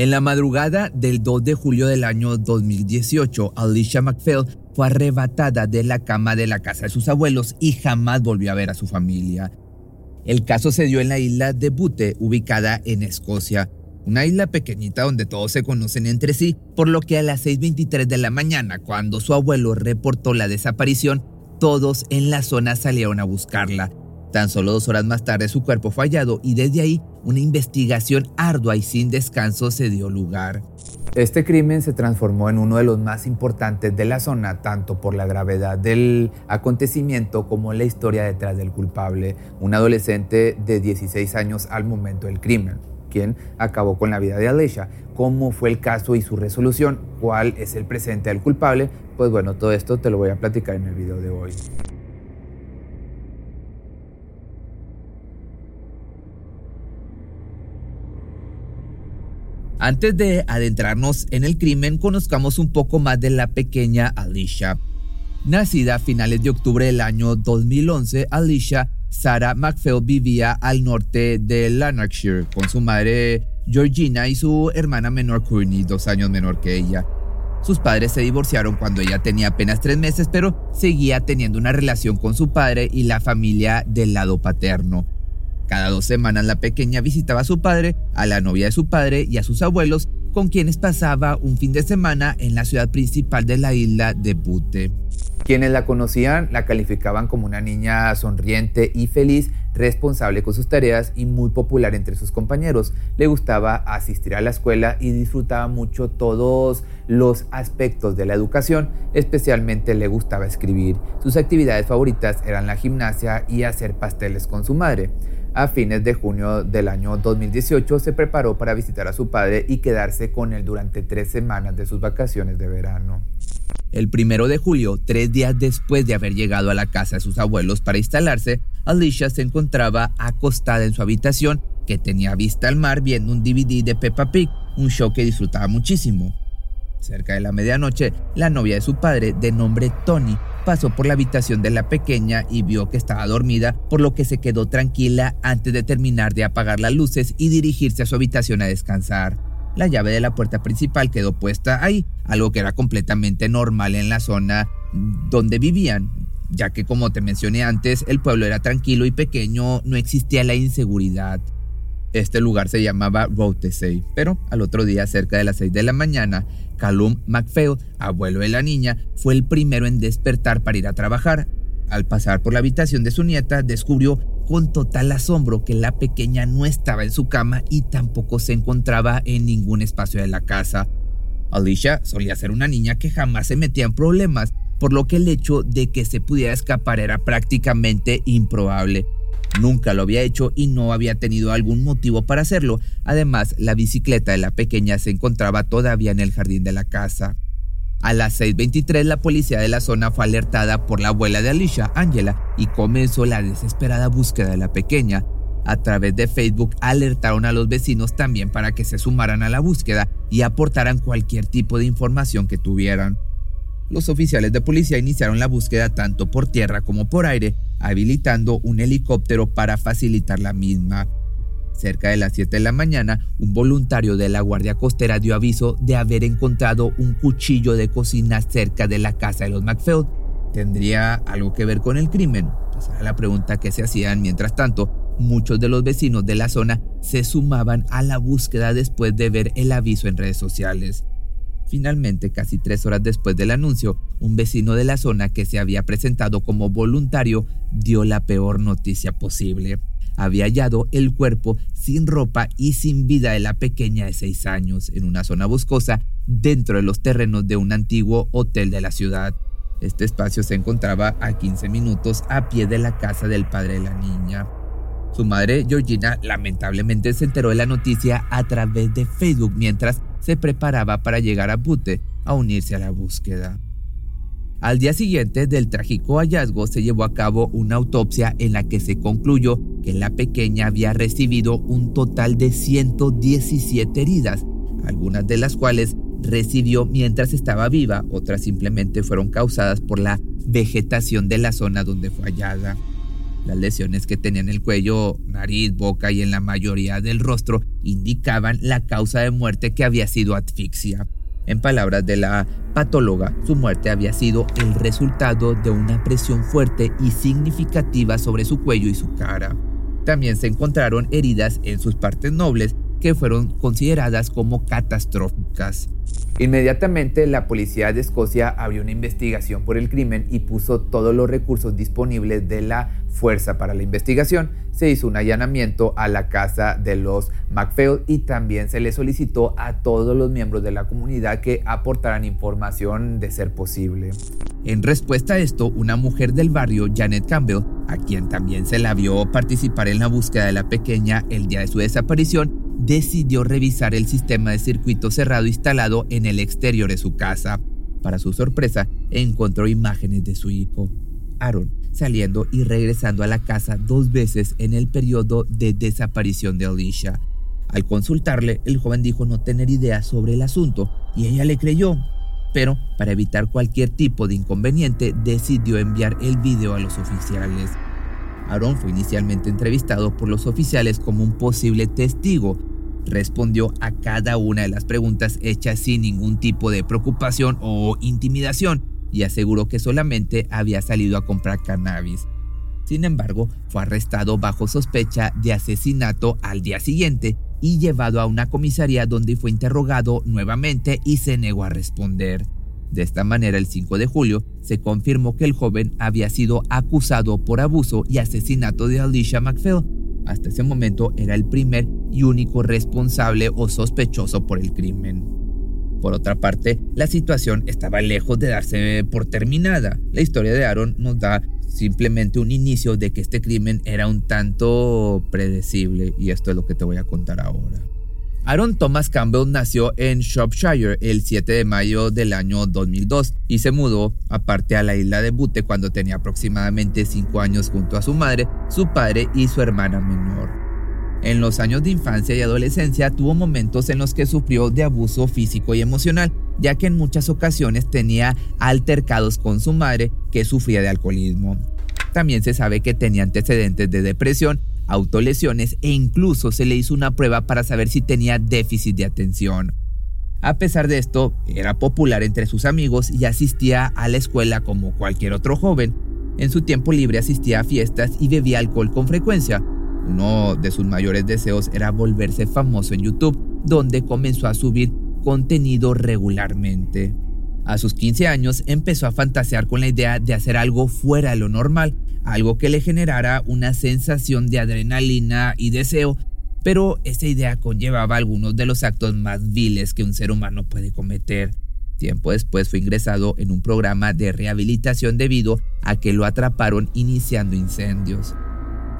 En la madrugada del 2 de julio del año 2018, Alicia McPhail fue arrebatada de la cama de la casa de sus abuelos y jamás volvió a ver a su familia. El caso se dio en la isla de Bute, ubicada en Escocia, una isla pequeñita donde todos se conocen entre sí, por lo que a las 6.23 de la mañana, cuando su abuelo reportó la desaparición, todos en la zona salieron a buscarla. Tan solo dos horas más tarde su cuerpo fue hallado y desde ahí una investigación ardua y sin descanso se dio lugar. Este crimen se transformó en uno de los más importantes de la zona, tanto por la gravedad del acontecimiento como la historia detrás del culpable, un adolescente de 16 años al momento del crimen, quien acabó con la vida de Alicia. ¿Cómo fue el caso y su resolución? ¿Cuál es el presente del culpable? Pues bueno, todo esto te lo voy a platicar en el video de hoy. Antes de adentrarnos en el crimen, conozcamos un poco más de la pequeña Alicia. Nacida a finales de octubre del año 2011, Alicia Sarah McPhail vivía al norte de Lanarkshire con su madre Georgina y su hermana menor Courtney, dos años menor que ella. Sus padres se divorciaron cuando ella tenía apenas tres meses, pero seguía teniendo una relación con su padre y la familia del lado paterno. Cada dos semanas la pequeña visitaba a su padre, a la novia de su padre y a sus abuelos, con quienes pasaba un fin de semana en la ciudad principal de la isla de Butte. Quienes la conocían la calificaban como una niña sonriente y feliz, responsable con sus tareas y muy popular entre sus compañeros. Le gustaba asistir a la escuela y disfrutaba mucho todos los aspectos de la educación, especialmente le gustaba escribir. Sus actividades favoritas eran la gimnasia y hacer pasteles con su madre. A fines de junio del año 2018 se preparó para visitar a su padre y quedarse con él durante tres semanas de sus vacaciones de verano. El primero de julio, tres días después de haber llegado a la casa de sus abuelos para instalarse, Alicia se encontraba acostada en su habitación que tenía vista al mar viendo un DVD de Peppa Pig, un show que disfrutaba muchísimo. Cerca de la medianoche, la novia de su padre, de nombre Tony, pasó por la habitación de la pequeña y vio que estaba dormida, por lo que se quedó tranquila antes de terminar de apagar las luces y dirigirse a su habitación a descansar. La llave de la puerta principal quedó puesta ahí, algo que era completamente normal en la zona donde vivían, ya que como te mencioné antes, el pueblo era tranquilo y pequeño, no existía la inseguridad. Este lugar se llamaba Routesay, pero al otro día, cerca de las 6 de la mañana, Callum MacPhail, abuelo de la niña, fue el primero en despertar para ir a trabajar. Al pasar por la habitación de su nieta, descubrió con total asombro que la pequeña no estaba en su cama y tampoco se encontraba en ningún espacio de la casa. Alicia solía ser una niña que jamás se metía en problemas, por lo que el hecho de que se pudiera escapar era prácticamente improbable. Nunca lo había hecho y no había tenido algún motivo para hacerlo. Además, la bicicleta de la pequeña se encontraba todavía en el jardín de la casa. A las 6.23 la policía de la zona fue alertada por la abuela de Alicia, Angela, y comenzó la desesperada búsqueda de la pequeña. A través de Facebook alertaron a los vecinos también para que se sumaran a la búsqueda y aportaran cualquier tipo de información que tuvieran. Los oficiales de policía iniciaron la búsqueda tanto por tierra como por aire, habilitando un helicóptero para facilitar la misma. Cerca de las 7 de la mañana, un voluntario de la Guardia Costera dio aviso de haber encontrado un cuchillo de cocina cerca de la casa de los McFeld. ¿Tendría algo que ver con el crimen? Pues era la pregunta que se hacían. Mientras tanto, muchos de los vecinos de la zona se sumaban a la búsqueda después de ver el aviso en redes sociales. Finalmente, casi tres horas después del anuncio, un vecino de la zona que se había presentado como voluntario dio la peor noticia posible. Había hallado el cuerpo sin ropa y sin vida de la pequeña de seis años en una zona boscosa dentro de los terrenos de un antiguo hotel de la ciudad. Este espacio se encontraba a 15 minutos a pie de la casa del padre de la niña. Su madre, Georgina, lamentablemente se enteró de la noticia a través de Facebook mientras se preparaba para llegar a Butte a unirse a la búsqueda. Al día siguiente del trágico hallazgo se llevó a cabo una autopsia en la que se concluyó que la pequeña había recibido un total de 117 heridas, algunas de las cuales recibió mientras estaba viva, otras simplemente fueron causadas por la vegetación de la zona donde fue hallada. Las lesiones que tenía en el cuello, nariz, boca y en la mayoría del rostro indicaban la causa de muerte que había sido asfixia. En palabras de la patóloga, su muerte había sido el resultado de una presión fuerte y significativa sobre su cuello y su cara. También se encontraron heridas en sus partes nobles que fueron consideradas como catastróficas. Inmediatamente la policía de Escocia abrió una investigación por el crimen y puso todos los recursos disponibles de la fuerza para la investigación. Se hizo un allanamiento a la casa de los MacPhail y también se le solicitó a todos los miembros de la comunidad que aportaran información de ser posible. En respuesta a esto, una mujer del barrio, Janet Campbell, a quien también se la vio participar en la búsqueda de la pequeña el día de su desaparición, decidió revisar el sistema de circuito cerrado instalado en el exterior de su casa. Para su sorpresa, encontró imágenes de su hijo, Aaron, saliendo y regresando a la casa dos veces en el periodo de desaparición de Alicia. Al consultarle, el joven dijo no tener idea sobre el asunto y ella le creyó. Pero, para evitar cualquier tipo de inconveniente, decidió enviar el video a los oficiales. Aaron fue inicialmente entrevistado por los oficiales como un posible testigo, respondió a cada una de las preguntas hechas sin ningún tipo de preocupación o intimidación y aseguró que solamente había salido a comprar cannabis. Sin embargo, fue arrestado bajo sospecha de asesinato al día siguiente y llevado a una comisaría donde fue interrogado nuevamente y se negó a responder. De esta manera, el 5 de julio, se confirmó que el joven había sido acusado por abuso y asesinato de Alicia McPhail, hasta ese momento era el primer y único responsable o sospechoso por el crimen. Por otra parte, la situación estaba lejos de darse por terminada. La historia de Aaron nos da simplemente un inicio de que este crimen era un tanto predecible y esto es lo que te voy a contar ahora. Aaron Thomas Campbell nació en Shropshire el 7 de mayo del año 2002 y se mudó aparte a la isla de Butte cuando tenía aproximadamente 5 años junto a su madre, su padre y su hermana menor. En los años de infancia y adolescencia tuvo momentos en los que sufrió de abuso físico y emocional, ya que en muchas ocasiones tenía altercados con su madre que sufría de alcoholismo. También se sabe que tenía antecedentes de depresión autolesiones e incluso se le hizo una prueba para saber si tenía déficit de atención. A pesar de esto, era popular entre sus amigos y asistía a la escuela como cualquier otro joven. En su tiempo libre asistía a fiestas y bebía alcohol con frecuencia. Uno de sus mayores deseos era volverse famoso en YouTube, donde comenzó a subir contenido regularmente. A sus 15 años empezó a fantasear con la idea de hacer algo fuera de lo normal, algo que le generara una sensación de adrenalina y deseo, pero esa idea conllevaba algunos de los actos más viles que un ser humano puede cometer. Tiempo después fue ingresado en un programa de rehabilitación debido a que lo atraparon iniciando incendios.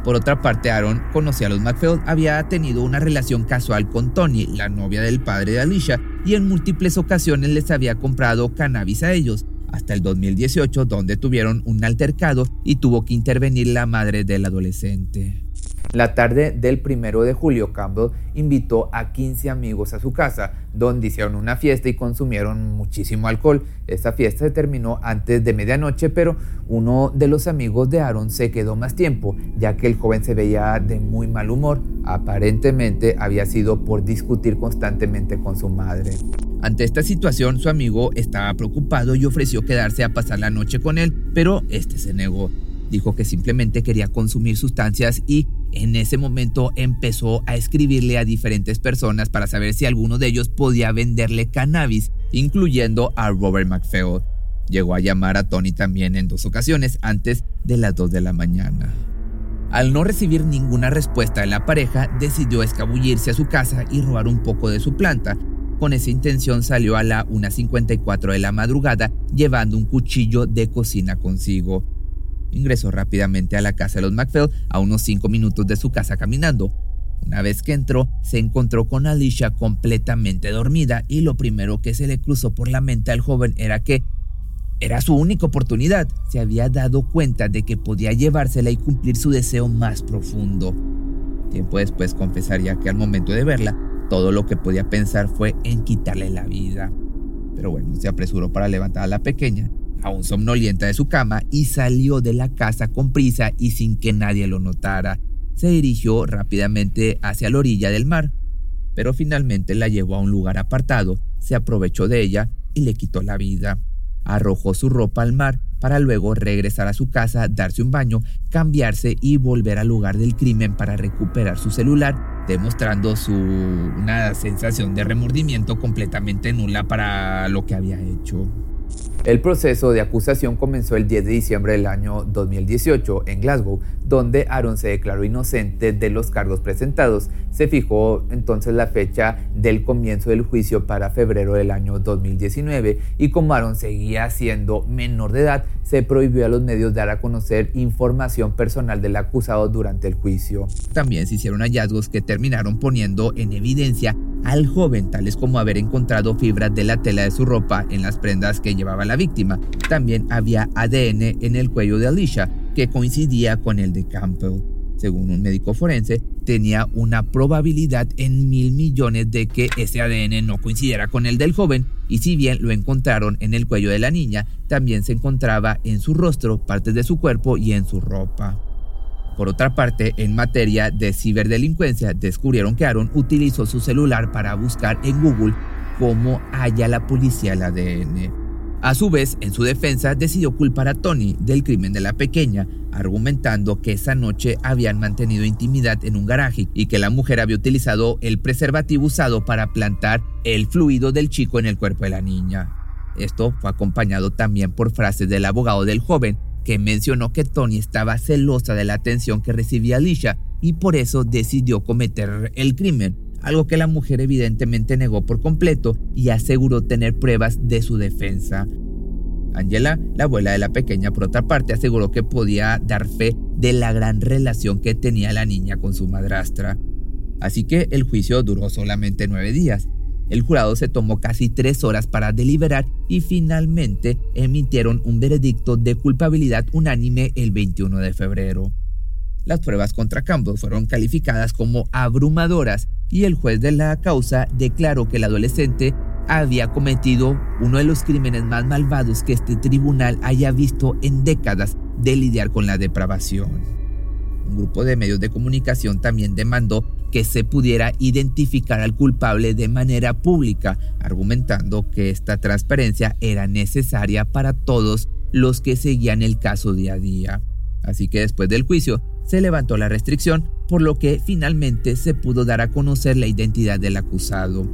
Por otra parte, Aaron conocía a los McPhail, había tenido una relación casual con Tony, la novia del padre de Alicia, y en múltiples ocasiones les había comprado cannabis a ellos, hasta el 2018 donde tuvieron un altercado y tuvo que intervenir la madre del adolescente. La tarde del primero de julio, Campbell invitó a 15 amigos a su casa, donde hicieron una fiesta y consumieron muchísimo alcohol. Esta fiesta se terminó antes de medianoche, pero uno de los amigos de Aaron se quedó más tiempo, ya que el joven se veía de muy mal humor. Aparentemente había sido por discutir constantemente con su madre. Ante esta situación, su amigo estaba preocupado y ofreció quedarse a pasar la noche con él, pero este se negó. Dijo que simplemente quería consumir sustancias y en ese momento empezó a escribirle a diferentes personas para saber si alguno de ellos podía venderle cannabis, incluyendo a Robert McPhail. Llegó a llamar a Tony también en dos ocasiones antes de las 2 de la mañana. Al no recibir ninguna respuesta de la pareja, decidió escabullirse a su casa y robar un poco de su planta, con esa intención salió a la 1.54 de la madrugada llevando un cuchillo de cocina consigo. Ingresó rápidamente a la casa de los MacPhail a unos 5 minutos de su casa caminando. Una vez que entró, se encontró con Alicia completamente dormida y lo primero que se le cruzó por la mente al joven era que era su única oportunidad. Se había dado cuenta de que podía llevársela y cumplir su deseo más profundo. Tiempo después confesaría que al momento de verla, todo lo que podía pensar fue en quitarle la vida. Pero bueno, se apresuró para levantar a la pequeña, aún somnolienta de su cama, y salió de la casa con prisa y sin que nadie lo notara. Se dirigió rápidamente hacia la orilla del mar. pero finalmente la llevó a un lugar apartado, se aprovechó de ella y le quitó la vida. Arrojó su ropa al mar para luego regresar a su casa, darse un baño, cambiarse y volver al lugar del crimen para recuperar su celular, demostrando su una sensación de remordimiento completamente nula para lo que había hecho. El proceso de acusación comenzó el 10 de diciembre del año 2018 en Glasgow, donde Aaron se declaró inocente de los cargos presentados. Se fijó entonces la fecha del comienzo del juicio para febrero del año 2019 y como Aaron seguía siendo menor de edad, se prohibió a los medios dar a conocer información personal del acusado durante el juicio. También se hicieron hallazgos que terminaron poniendo en evidencia al joven, tales como haber encontrado fibras de la tela de su ropa en las prendas que llevaba la víctima. También había ADN en el cuello de Alicia, que coincidía con el de Campbell. Según un médico forense, tenía una probabilidad en mil millones de que ese ADN no coincidiera con el del joven, y si bien lo encontraron en el cuello de la niña, también se encontraba en su rostro, partes de su cuerpo y en su ropa. Por otra parte, en materia de ciberdelincuencia, descubrieron que Aaron utilizó su celular para buscar en Google cómo halla la policía el ADN. A su vez, en su defensa, decidió culpar a Tony del crimen de la pequeña, argumentando que esa noche habían mantenido intimidad en un garaje y que la mujer había utilizado el preservativo usado para plantar el fluido del chico en el cuerpo de la niña. Esto fue acompañado también por frases del abogado del joven, que mencionó que Tony estaba celosa de la atención que recibía Alicia y por eso decidió cometer el crimen, algo que la mujer evidentemente negó por completo y aseguró tener pruebas de su defensa. Angela, la abuela de la pequeña, por otra parte, aseguró que podía dar fe de la gran relación que tenía la niña con su madrastra. Así que el juicio duró solamente nueve días el jurado se tomó casi tres horas para deliberar y finalmente emitieron un veredicto de culpabilidad unánime el 21 de febrero. Las pruebas contra Campbell fueron calificadas como abrumadoras y el juez de la causa declaró que el adolescente había cometido uno de los crímenes más malvados que este tribunal haya visto en décadas de lidiar con la depravación. Un grupo de medios de comunicación también demandó que se pudiera identificar al culpable de manera pública, argumentando que esta transparencia era necesaria para todos los que seguían el caso día a día. Así que después del juicio se levantó la restricción, por lo que finalmente se pudo dar a conocer la identidad del acusado.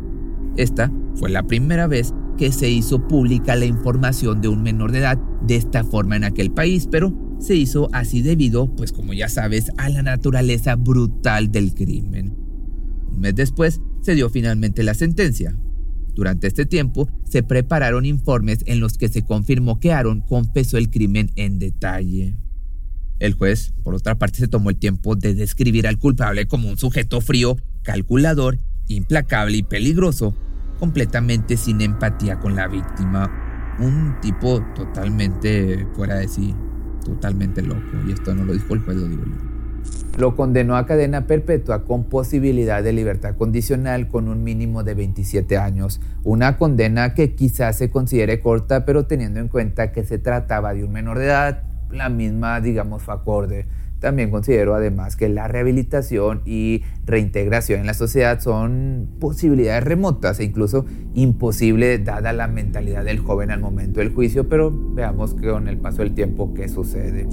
Esta fue la primera vez que se hizo pública la información de un menor de edad de esta forma en aquel país, pero se hizo así debido, pues como ya sabes, a la naturaleza brutal del crimen. Un mes después se dio finalmente la sentencia. Durante este tiempo se prepararon informes en los que se confirmó que Aaron confesó el crimen en detalle. El juez, por otra parte, se tomó el tiempo de describir al culpable como un sujeto frío, calculador, implacable y peligroso, completamente sin empatía con la víctima. Un tipo totalmente fuera de sí totalmente loco. Y esto no lo dijo el juez, lo digo yo. Lo condenó a cadena perpetua con posibilidad de libertad condicional con un mínimo de 27 años. Una condena que quizás se considere corta, pero teniendo en cuenta que se trataba de un menor de edad, la misma, digamos, acorde. También considero además que la rehabilitación y reintegración en la sociedad son posibilidades remotas e incluso imposibles dada la mentalidad del joven al momento del juicio, pero veamos con el paso del tiempo qué sucede.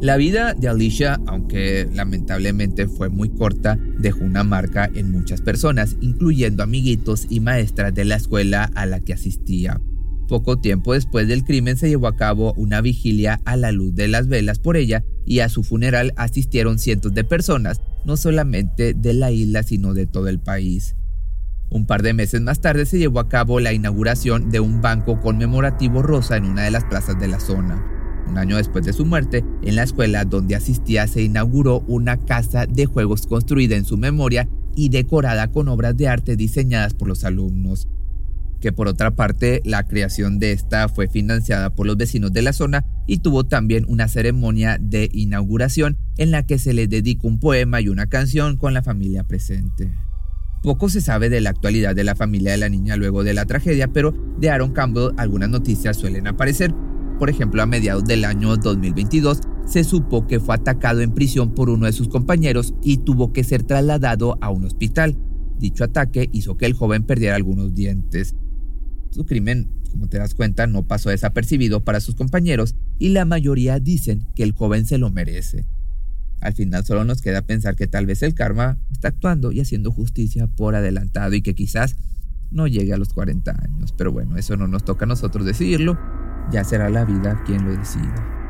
La vida de Alicia, aunque lamentablemente fue muy corta, dejó una marca en muchas personas, incluyendo amiguitos y maestras de la escuela a la que asistía. Poco tiempo después del crimen se llevó a cabo una vigilia a la luz de las velas por ella y a su funeral asistieron cientos de personas, no solamente de la isla sino de todo el país. Un par de meses más tarde se llevó a cabo la inauguración de un banco conmemorativo rosa en una de las plazas de la zona. Un año después de su muerte, en la escuela donde asistía se inauguró una casa de juegos construida en su memoria y decorada con obras de arte diseñadas por los alumnos que por otra parte la creación de esta fue financiada por los vecinos de la zona y tuvo también una ceremonia de inauguración en la que se le dedicó un poema y una canción con la familia presente. Poco se sabe de la actualidad de la familia de la niña luego de la tragedia, pero de Aaron Campbell algunas noticias suelen aparecer. Por ejemplo, a mediados del año 2022 se supo que fue atacado en prisión por uno de sus compañeros y tuvo que ser trasladado a un hospital. Dicho ataque hizo que el joven perdiera algunos dientes. Su crimen, como te das cuenta, no pasó desapercibido para sus compañeros y la mayoría dicen que el joven se lo merece. Al final solo nos queda pensar que tal vez el karma está actuando y haciendo justicia por adelantado y que quizás no llegue a los 40 años. Pero bueno, eso no nos toca a nosotros decidirlo, ya será la vida quien lo decida.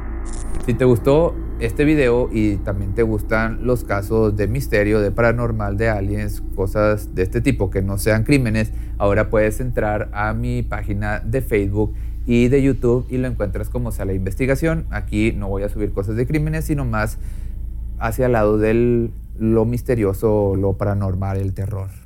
Si te gustó este video y también te gustan los casos de misterio, de paranormal, de aliens, cosas de este tipo que no sean crímenes, ahora puedes entrar a mi página de Facebook y de YouTube y lo encuentras como sala de investigación. Aquí no voy a subir cosas de crímenes, sino más hacia el lado de lo misterioso, lo paranormal, el terror.